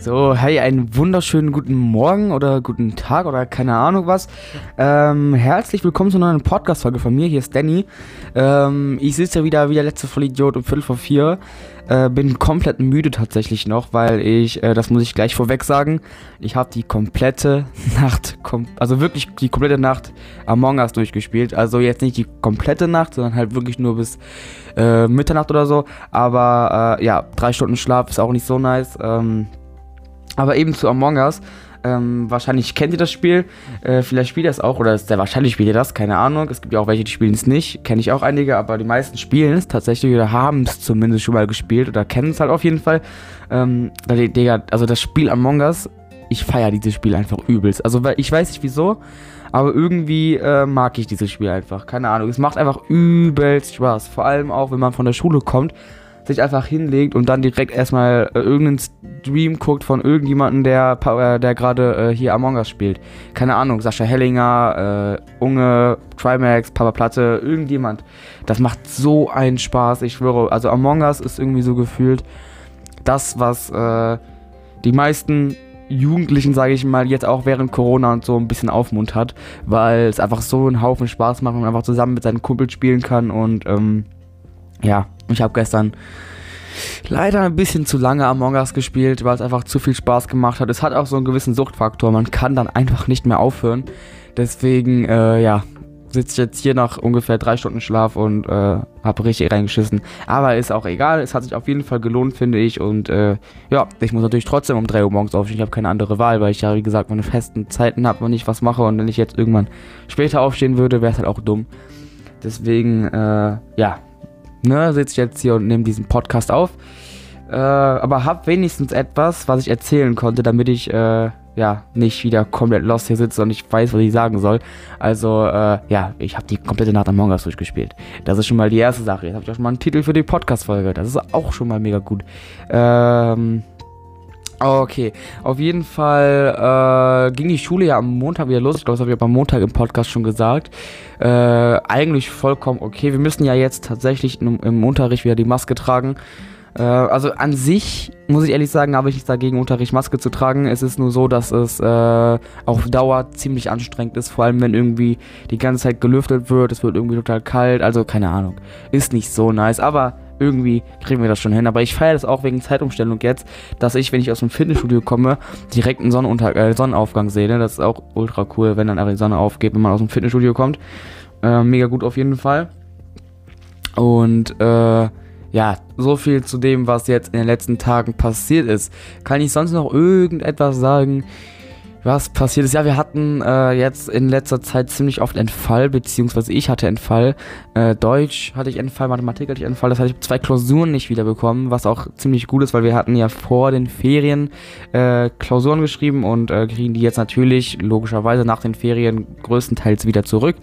So, hey, einen wunderschönen guten Morgen oder guten Tag oder keine Ahnung was. Ähm, herzlich willkommen zu einer neuen Podcast-Folge von mir. Hier ist Danny. Ähm, ich sitze ja wieder wie der letzte Vollidiot um Viertel vor vier. Äh, bin komplett müde tatsächlich noch, weil ich, äh, das muss ich gleich vorweg sagen, ich habe die komplette Nacht, kom also wirklich die komplette Nacht Among Us durchgespielt. Also jetzt nicht die komplette Nacht, sondern halt wirklich nur bis äh, Mitternacht oder so. Aber äh, ja, drei Stunden Schlaf ist auch nicht so nice. Ähm, aber eben zu Among Us. Ähm, wahrscheinlich kennt ihr das Spiel. Äh, vielleicht spielt ihr es auch, oder sehr wahrscheinlich spielt ihr das, keine Ahnung. Es gibt ja auch welche, die spielen es nicht. Kenne ich auch einige, aber die meisten spielen es tatsächlich oder haben es zumindest schon mal gespielt oder kennen es halt auf jeden Fall. Ähm, Digga, also das Spiel Among Us, ich feiere dieses Spiel einfach übelst. Also ich weiß nicht wieso, aber irgendwie äh, mag ich dieses Spiel einfach. Keine Ahnung. Es macht einfach übelst Spaß. Vor allem auch, wenn man von der Schule kommt sich einfach hinlegt und dann direkt erstmal äh, irgendeinen Stream guckt von irgendjemandem, der, äh, der gerade äh, hier Among Us spielt. Keine Ahnung, Sascha Hellinger, äh, Unge, Trimax, Papa Platte, irgendjemand. Das macht so einen Spaß, ich schwöre. Also Among Us ist irgendwie so gefühlt das, was äh, die meisten Jugendlichen, sage ich mal, jetzt auch während Corona und so ein bisschen aufmuntert, weil es einfach so einen Haufen Spaß macht und man einfach zusammen mit seinen Kumpels spielen kann und ähm, ja, ich habe gestern leider ein bisschen zu lange Among Us gespielt, weil es einfach zu viel Spaß gemacht hat. Es hat auch so einen gewissen Suchtfaktor. Man kann dann einfach nicht mehr aufhören. Deswegen, äh, ja, sitze ich jetzt hier nach ungefähr drei Stunden Schlaf und äh, habe richtig reingeschissen. Aber ist auch egal. Es hat sich auf jeden Fall gelohnt, finde ich. Und äh, ja, ich muss natürlich trotzdem um 3 Uhr morgens aufstehen. Ich habe keine andere Wahl, weil ich ja, wie gesagt, meine festen Zeiten habe, wenn ich was mache. Und wenn ich jetzt irgendwann später aufstehen würde, wäre es halt auch dumm. Deswegen, äh, ja, ne, sitze ich jetzt hier und nehme diesen Podcast auf. Äh, aber hab wenigstens etwas, was ich erzählen konnte, damit ich äh, ja nicht wieder komplett lost hier sitze und ich weiß, was ich sagen soll. Also äh, ja, ich habe die komplette Nacht Among Us durchgespielt. Das ist schon mal die erste Sache. Jetzt habe ich auch schon mal einen Titel für die Podcast-Folge. Das ist auch schon mal mega gut. Ähm, Okay, auf jeden Fall äh, ging die Schule ja am Montag wieder los. Ich glaube, das habe ich am Montag im Podcast schon gesagt. Äh, eigentlich vollkommen okay. Wir müssen ja jetzt tatsächlich im, im Unterricht wieder die Maske tragen. Äh, also an sich, muss ich ehrlich sagen, habe ich nichts dagegen, Unterricht Maske zu tragen. Es ist nur so, dass es äh, auf Dauer ziemlich anstrengend ist. Vor allem, wenn irgendwie die ganze Zeit gelüftet wird. Es wird irgendwie total kalt. Also keine Ahnung. Ist nicht so nice. Aber irgendwie kriegen wir das schon hin. Aber ich feiere das auch wegen Zeitumstellung jetzt, dass ich, wenn ich aus dem Fitnessstudio komme, direkt einen Sonnenunter äh, Sonnenaufgang sehe. Ne? Das ist auch ultra cool, wenn dann einfach die Sonne aufgeht, wenn man aus dem Fitnessstudio kommt. Äh, mega gut auf jeden Fall. Und äh, ja, so viel zu dem, was jetzt in den letzten Tagen passiert ist. Kann ich sonst noch irgendetwas sagen? Was passiert ist. Ja, wir hatten äh, jetzt in letzter Zeit ziemlich oft Entfall, beziehungsweise ich hatte Entfall. Äh, Deutsch hatte ich Entfall, Mathematik hatte ich Entfall. Das heißt, ich habe zwei Klausuren nicht wiederbekommen, was auch ziemlich gut ist, weil wir hatten ja vor den Ferien äh, Klausuren geschrieben und äh, kriegen die jetzt natürlich logischerweise nach den Ferien größtenteils wieder zurück.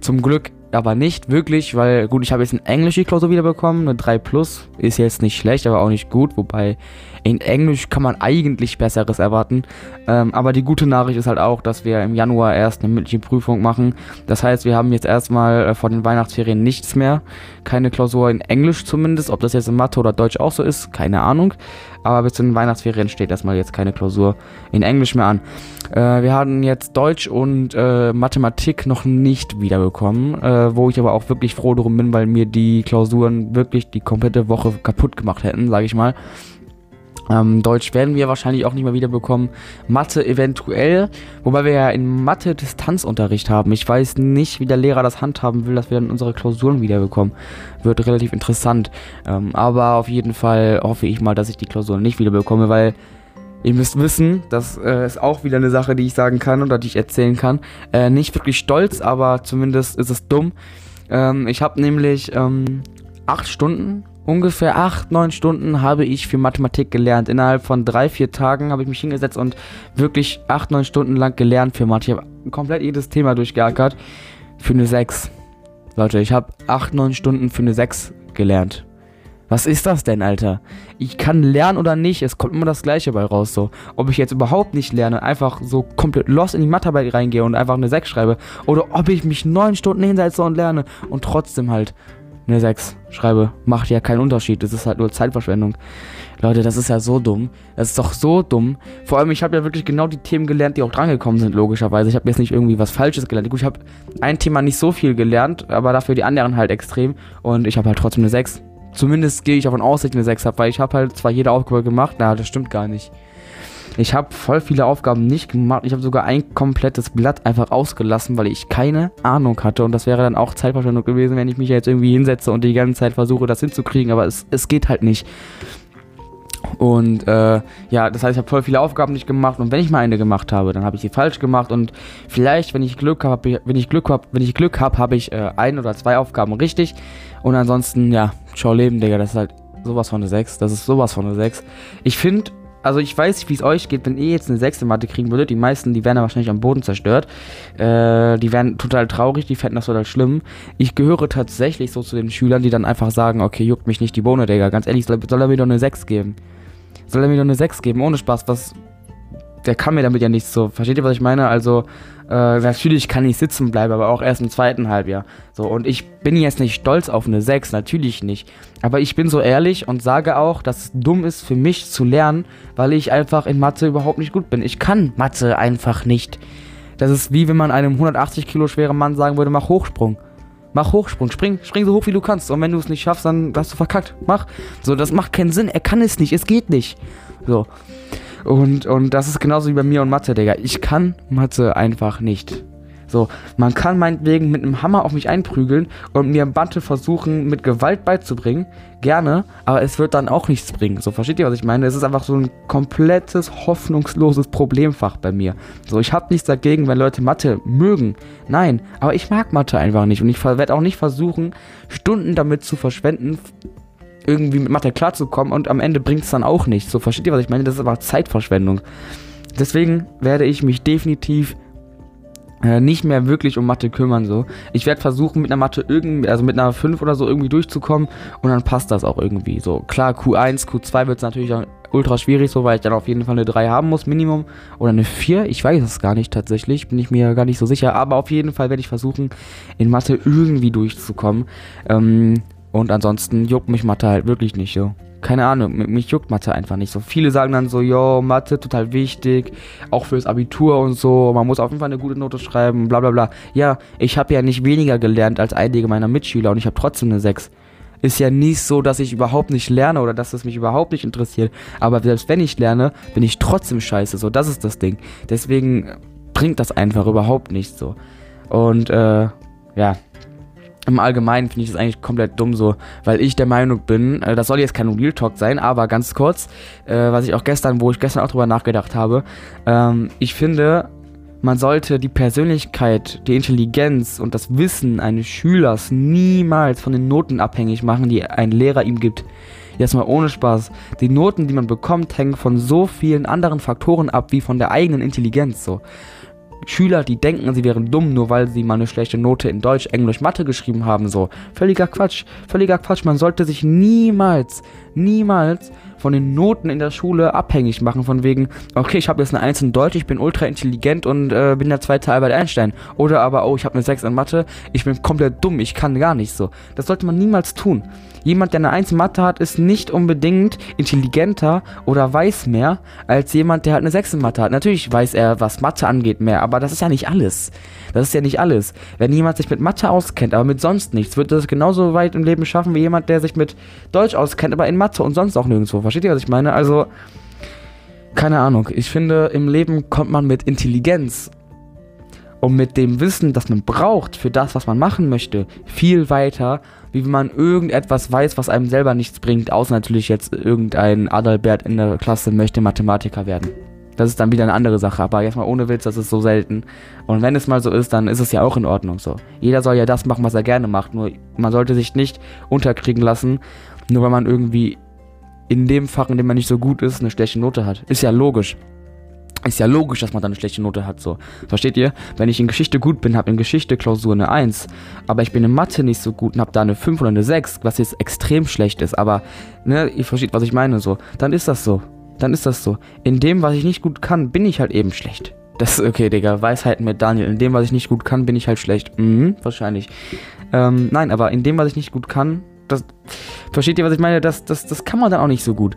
Zum Glück aber nicht wirklich, weil gut, ich habe jetzt eine englische Klausur wiederbekommen, eine 3 Plus, ist jetzt nicht schlecht, aber auch nicht gut, wobei in Englisch kann man eigentlich Besseres erwarten. Ähm, aber die gute Nachricht ist halt auch, dass wir im Januar erst eine mündliche Prüfung machen. Das heißt, wir haben jetzt erstmal äh, vor den Weihnachtsferien nichts mehr. Keine Klausur in Englisch zumindest. Ob das jetzt in Mathe oder Deutsch auch so ist, keine Ahnung. Aber bis zu den Weihnachtsferien steht erstmal jetzt keine Klausur in Englisch mehr an. Äh, wir hatten jetzt Deutsch und äh, Mathematik noch nicht wiederbekommen, äh, wo ich aber auch wirklich froh drum bin, weil mir die Klausuren wirklich die komplette Woche kaputt gemacht hätten, sage ich mal. Ähm, Deutsch werden wir wahrscheinlich auch nicht mehr wiederbekommen. Mathe eventuell, wobei wir ja in Mathe Distanzunterricht haben. Ich weiß nicht, wie der Lehrer das handhaben will, dass wir dann unsere Klausuren wiederbekommen. Wird relativ interessant. Ähm, aber auf jeden Fall hoffe ich mal, dass ich die Klausuren nicht wiederbekomme, weil ihr müsst wissen, das äh, ist auch wieder eine Sache, die ich sagen kann oder die ich erzählen kann. Äh, nicht wirklich stolz, aber zumindest ist es dumm. Ähm, ich habe nämlich ähm, acht Stunden ungefähr acht, neun Stunden habe ich für Mathematik gelernt. Innerhalb von drei, vier Tagen habe ich mich hingesetzt und wirklich acht, neun Stunden lang gelernt für Mathe. Ich habe komplett jedes Thema durchgeackert. Für eine 6. Leute, ich habe acht, neun Stunden für eine 6 gelernt. Was ist das denn, Alter? Ich kann lernen oder nicht, es kommt immer das Gleiche bei raus, so. Ob ich jetzt überhaupt nicht lerne, einfach so komplett lost in die Mathearbeit reingehe und einfach eine 6 schreibe, oder ob ich mich neun Stunden hinsetze und lerne und trotzdem halt eine 6 schreibe, macht ja keinen Unterschied. Das ist halt nur Zeitverschwendung. Leute, das ist ja so dumm. Das ist doch so dumm. Vor allem, ich habe ja wirklich genau die Themen gelernt, die auch drangekommen sind, logischerweise. Ich habe jetzt nicht irgendwie was Falsches gelernt. Gut, ich habe ein Thema nicht so viel gelernt, aber dafür die anderen halt extrem. Und ich habe halt trotzdem eine 6. Zumindest gehe ich davon aus, dass ich eine 6 habe, weil ich habe halt zwar jede Aufgabe gemacht, na, das stimmt gar nicht. Ich habe voll viele Aufgaben nicht gemacht. Ich habe sogar ein komplettes Blatt einfach ausgelassen, weil ich keine Ahnung hatte. Und das wäre dann auch Zeitverschwendung gewesen, wenn ich mich jetzt irgendwie hinsetze und die ganze Zeit versuche, das hinzukriegen. Aber es, es geht halt nicht. Und äh, ja, das heißt, ich habe voll viele Aufgaben nicht gemacht. Und wenn ich mal eine gemacht habe, dann habe ich sie falsch gemacht. Und vielleicht, wenn ich Glück habe, wenn ich Glück habe, wenn ich Glück habe, habe ich äh, ein oder zwei Aufgaben richtig. Und ansonsten, ja, schau leben, Digga. Das ist halt sowas von eine 6. Das ist sowas von eine 6. Ich finde, also ich weiß nicht, wie es euch geht, wenn ihr jetzt eine sechste Mathe kriegen würdet. Die meisten, die wären ja wahrscheinlich am Boden zerstört. Äh, die wären total traurig, die fänden das total schlimm. Ich gehöre tatsächlich so zu den Schülern, die dann einfach sagen, okay, juckt mich nicht die Bohne, Digga. Ganz ehrlich, soll, soll er mir doch eine 6 geben? Soll er mir doch eine 6 geben? Ohne Spaß, was... Der kann mir damit ja nichts so. Versteht ihr, was ich meine? Also, äh, natürlich kann ich sitzen bleiben, aber auch erst im zweiten Halbjahr. So, und ich bin jetzt nicht stolz auf eine 6, natürlich nicht. Aber ich bin so ehrlich und sage auch, dass es dumm ist für mich zu lernen, weil ich einfach in Mathe überhaupt nicht gut bin. Ich kann Mathe einfach nicht. Das ist wie wenn man einem 180 Kilo schweren Mann sagen würde, mach Hochsprung. Mach Hochsprung, spring, spring so hoch wie du kannst. Und wenn du es nicht schaffst, dann hast du verkackt. Mach. So, das macht keinen Sinn. Er kann es nicht, es geht nicht. So. Und, und das ist genauso wie bei mir und Mathe, Digga. Ich kann Mathe einfach nicht. So, man kann meinetwegen mit einem Hammer auf mich einprügeln und mir Bante versuchen, mit Gewalt beizubringen. Gerne, aber es wird dann auch nichts bringen. So, versteht ihr, was ich meine? Es ist einfach so ein komplettes, hoffnungsloses Problemfach bei mir. So, ich habe nichts dagegen, wenn Leute Mathe mögen. Nein, aber ich mag Mathe einfach nicht. Und ich werde auch nicht versuchen, Stunden damit zu verschwenden, irgendwie mit Mathe klarzukommen und am Ende bringt es dann auch nichts. So, versteht ihr, was ich meine? Das ist aber Zeitverschwendung. Deswegen werde ich mich definitiv äh, nicht mehr wirklich um Mathe kümmern so. Ich werde versuchen mit einer Mathe irgendwie, also mit einer 5 oder so irgendwie durchzukommen und dann passt das auch irgendwie. So klar, Q1, Q2 wird es natürlich auch ultra schwierig so, weil ich dann auf jeden Fall eine 3 haben muss, Minimum. Oder eine 4, ich weiß es gar nicht tatsächlich, bin ich mir gar nicht so sicher. Aber auf jeden Fall werde ich versuchen, in Mathe irgendwie durchzukommen. Ähm, und ansonsten juckt mich Mathe halt wirklich nicht so. Keine Ahnung, mich juckt Mathe einfach nicht so. Viele sagen dann so, yo, Mathe total wichtig, auch fürs Abitur und so, man muss auf jeden Fall eine gute Note schreiben, bla bla bla. Ja, ich habe ja nicht weniger gelernt als einige meiner Mitschüler und ich habe trotzdem eine 6. Ist ja nicht so, dass ich überhaupt nicht lerne oder dass es mich überhaupt nicht interessiert. Aber selbst wenn ich lerne, bin ich trotzdem scheiße. So, das ist das Ding. Deswegen bringt das einfach überhaupt nicht so. Und äh, ja, im Allgemeinen finde ich das eigentlich komplett dumm so, weil ich der Meinung bin, äh, das soll jetzt kein Real Talk sein, aber ganz kurz, äh, was ich auch gestern, wo ich gestern auch drüber nachgedacht habe, ähm, ich finde, man sollte die Persönlichkeit, die Intelligenz und das Wissen eines Schülers niemals von den Noten abhängig machen, die ein Lehrer ihm gibt. Jetzt mal ohne Spaß. Die Noten, die man bekommt, hängen von so vielen anderen Faktoren ab, wie von der eigenen Intelligenz so. Schüler, die denken, sie wären dumm, nur weil sie mal eine schlechte Note in Deutsch, Englisch, Mathe geschrieben haben, so. Völliger Quatsch, völliger Quatsch. Man sollte sich niemals, niemals von den Noten in der Schule abhängig machen, von wegen, okay, ich habe jetzt eine 1 in Deutsch, ich bin ultra intelligent und äh, bin der zweite Albert Einstein. Oder aber, oh, ich habe eine 6 in Mathe, ich bin komplett dumm, ich kann gar nicht so. Das sollte man niemals tun. Jemand, der eine 1 in Mathe hat, ist nicht unbedingt intelligenter oder weiß mehr als jemand, der halt eine 6 in Mathe hat. Natürlich weiß er, was Mathe angeht, mehr, aber das ist ja nicht alles. Das ist ja nicht alles. Wenn jemand sich mit Mathe auskennt, aber mit sonst nichts, wird das genauso weit im Leben schaffen wie jemand, der sich mit Deutsch auskennt, aber in Mathe und sonst auch nirgendwo. Versteht ihr, was ich meine? Also, keine Ahnung. Ich finde, im Leben kommt man mit Intelligenz und mit dem Wissen, das man braucht für das, was man machen möchte, viel weiter, wie wenn man irgendetwas weiß, was einem selber nichts bringt, außer natürlich jetzt irgendein Adalbert in der Klasse möchte Mathematiker werden. Das ist dann wieder eine andere Sache, aber jetzt mal ohne Witz, das ist so selten. Und wenn es mal so ist, dann ist es ja auch in Ordnung so. Jeder soll ja das machen, was er gerne macht, nur man sollte sich nicht unterkriegen lassen, nur weil man irgendwie in dem Fach, in dem man nicht so gut ist, eine schlechte Note hat. Ist ja logisch ist ja logisch, dass man dann eine schlechte Note hat, so. Versteht ihr? Wenn ich in Geschichte gut bin, habe in Geschichte Klausur eine 1, aber ich bin in Mathe nicht so gut und habe da eine 5 oder eine 6, was jetzt extrem schlecht ist, aber, ne, ihr versteht, was ich meine, so. Dann ist das so. Dann ist das so. In dem, was ich nicht gut kann, bin ich halt eben schlecht. Das ist okay, Digga. Weisheiten mit Daniel. In dem, was ich nicht gut kann, bin ich halt schlecht. Mhm, wahrscheinlich. Ähm, nein, aber in dem, was ich nicht gut kann, das. Versteht ihr, was ich meine? Das, das, das kann man dann auch nicht so gut.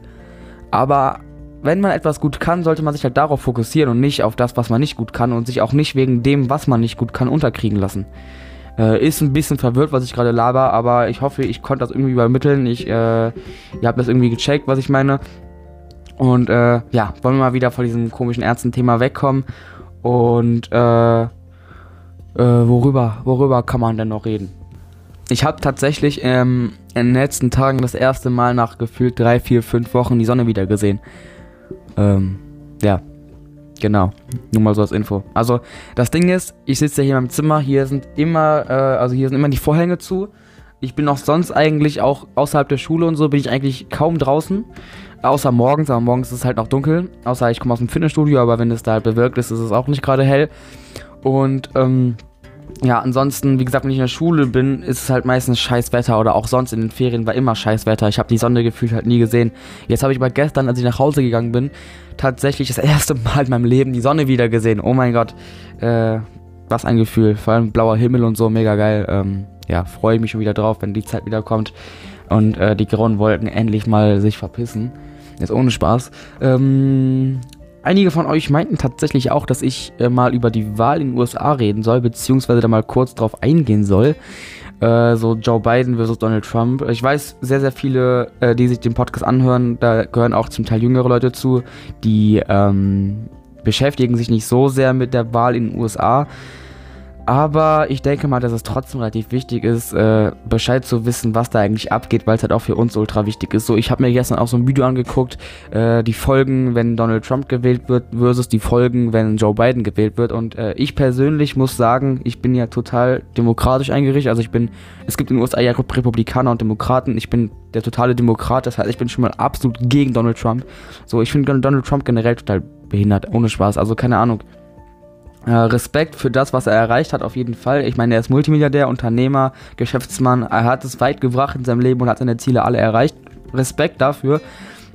Aber wenn man etwas gut kann, sollte man sich halt darauf fokussieren und nicht auf das, was man nicht gut kann und sich auch nicht wegen dem, was man nicht gut kann, unterkriegen lassen. Äh, ist ein bisschen verwirrt, was ich gerade laber, aber ich hoffe, ich konnte das irgendwie übermitteln. Ich, äh, ihr habt das irgendwie gecheckt, was ich meine. Und äh, ja, wollen wir mal wieder von diesem komischen Ärzten-Thema wegkommen. Und äh, äh, worüber, worüber kann man denn noch reden? Ich habe tatsächlich ähm, in den letzten Tagen das erste Mal nach gefühlt drei, vier, fünf Wochen die Sonne wieder gesehen. Ähm, ja, genau. Nur mal so als Info. Also das Ding ist, ich sitze ja hier in meinem Zimmer. Hier sind immer, äh, also hier sind immer die Vorhänge zu. Ich bin auch sonst eigentlich auch außerhalb der Schule und so bin ich eigentlich kaum draußen. Außer morgens, aber morgens ist es halt noch dunkel. Außer ich komme aus dem Fitnessstudio, aber wenn es da halt bewirkt ist, ist es auch nicht gerade hell. Und ähm, ja, ansonsten, wie gesagt, wenn ich in der Schule bin, ist es halt meistens scheiß Wetter oder auch sonst in den Ferien war immer scheiß Wetter. Ich habe die Sonne gefühlt halt nie gesehen. Jetzt habe ich aber gestern, als ich nach Hause gegangen bin, tatsächlich das erste Mal in meinem Leben die Sonne wieder gesehen. Oh mein Gott, äh, was ein Gefühl. Vor allem blauer Himmel und so, mega geil. Ähm, ja, freue ich mich schon wieder drauf, wenn die Zeit wieder kommt und äh, die grauen Wolken endlich mal sich verpissen. Jetzt ohne Spaß. Ähm, einige von euch meinten tatsächlich auch, dass ich äh, mal über die Wahl in den USA reden soll, beziehungsweise da mal kurz drauf eingehen soll. Äh, so Joe Biden versus Donald Trump. Ich weiß, sehr, sehr viele, äh, die sich den Podcast anhören, da gehören auch zum Teil jüngere Leute zu, die ähm, beschäftigen sich nicht so sehr mit der Wahl in den USA. Aber ich denke mal, dass es trotzdem relativ wichtig ist, äh, Bescheid zu wissen, was da eigentlich abgeht, weil es halt auch für uns ultra wichtig ist. So, ich habe mir gestern auch so ein Video angeguckt, äh, die Folgen, wenn Donald Trump gewählt wird, versus die Folgen, wenn Joe Biden gewählt wird. Und äh, ich persönlich muss sagen, ich bin ja total demokratisch eingerichtet. Also ich bin, es gibt in den USA ja Republikaner und Demokraten. Ich bin der totale Demokrat, das heißt, ich bin schon mal absolut gegen Donald Trump. So, ich finde Donald Trump generell total behindert, ohne Spaß. Also keine Ahnung. Äh, Respekt für das, was er erreicht hat, auf jeden Fall. Ich meine, er ist Multimilliardär, Unternehmer, Geschäftsmann. Er hat es weit gebracht in seinem Leben und hat seine Ziele alle erreicht. Respekt dafür.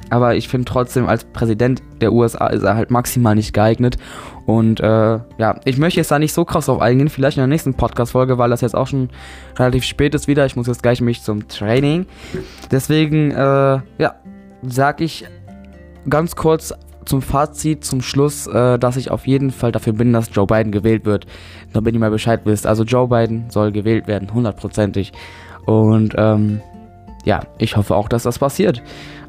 Aber ich finde trotzdem, als Präsident der USA ist er halt maximal nicht geeignet. Und äh, ja, ich möchte jetzt da nicht so krass drauf eingehen. Vielleicht in der nächsten Podcast-Folge, weil das jetzt auch schon relativ spät ist wieder. Ich muss jetzt gleich mich zum Training. Deswegen, äh, ja, sag ich ganz kurz zum Fazit, zum Schluss, äh, dass ich auf jeden Fall dafür bin, dass Joe Biden gewählt wird. Damit ihr mal Bescheid wisst. Also Joe Biden soll gewählt werden, hundertprozentig. Und ähm, ja, ich hoffe auch, dass das passiert.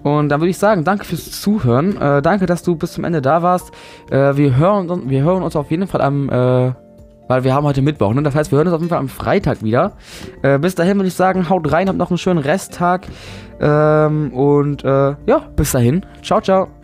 Und dann würde ich sagen, danke fürs Zuhören. Äh, danke, dass du bis zum Ende da warst. Äh, wir, hören, wir hören uns auf jeden Fall am, äh, weil wir haben heute Mittwoch, ne? Das heißt, wir hören uns auf jeden Fall am Freitag wieder. Äh, bis dahin würde ich sagen, haut rein, habt noch einen schönen Resttag. Ähm, und äh, ja, bis dahin. Ciao, ciao.